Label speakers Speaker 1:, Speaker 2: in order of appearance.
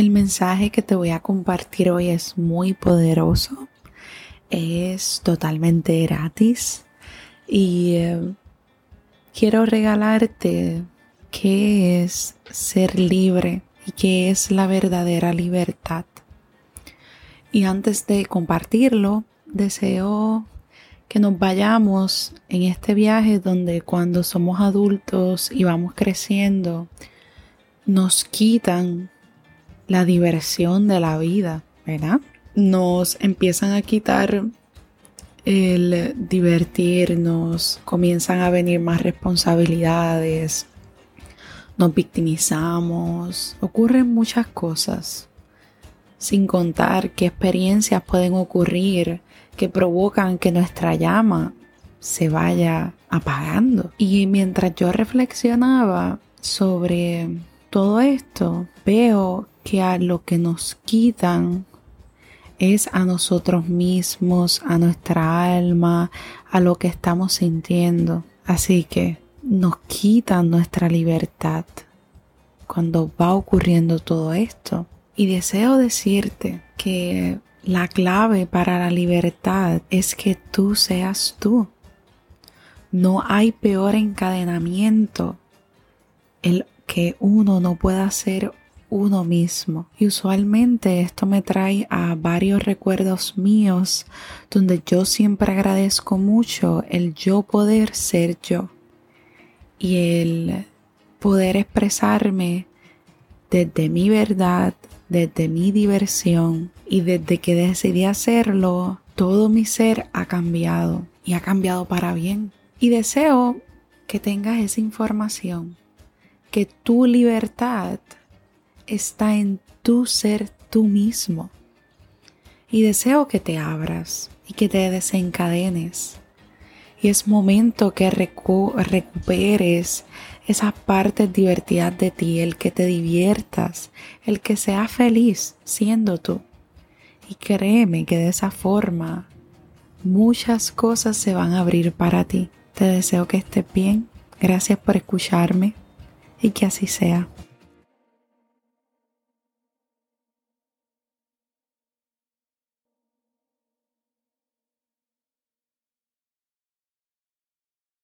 Speaker 1: El mensaje que te voy a compartir hoy es muy poderoso, es totalmente gratis y eh, quiero regalarte qué es ser libre y qué es la verdadera libertad. Y antes de compartirlo, deseo que nos vayamos en este viaje donde cuando somos adultos y vamos creciendo, nos quitan la diversión de la vida, ¿verdad? Nos empiezan a quitar el divertirnos, comienzan a venir más responsabilidades, nos victimizamos, ocurren muchas cosas, sin contar qué experiencias pueden ocurrir que provocan que nuestra llama se vaya apagando. Y mientras yo reflexionaba sobre todo esto, veo que a lo que nos quitan es a nosotros mismos, a nuestra alma, a lo que estamos sintiendo. Así que nos quitan nuestra libertad cuando va ocurriendo todo esto. Y deseo decirte que la clave para la libertad es que tú seas tú. No hay peor encadenamiento el que uno no pueda ser uno mismo. Y usualmente esto me trae a varios recuerdos míos donde yo siempre agradezco mucho el yo poder ser yo y el poder expresarme desde mi verdad, desde mi diversión y desde que decidí hacerlo, todo mi ser ha cambiado y ha cambiado para bien. Y deseo que tengas esa información, que tu libertad está en tu ser tú mismo. Y deseo que te abras y que te desencadenes. Y es momento que recuperes esas partes divertidas de ti, el que te diviertas, el que seas feliz siendo tú. Y créeme que de esa forma muchas cosas se van a abrir para ti. Te deseo que estés bien. Gracias por escucharme y que así sea.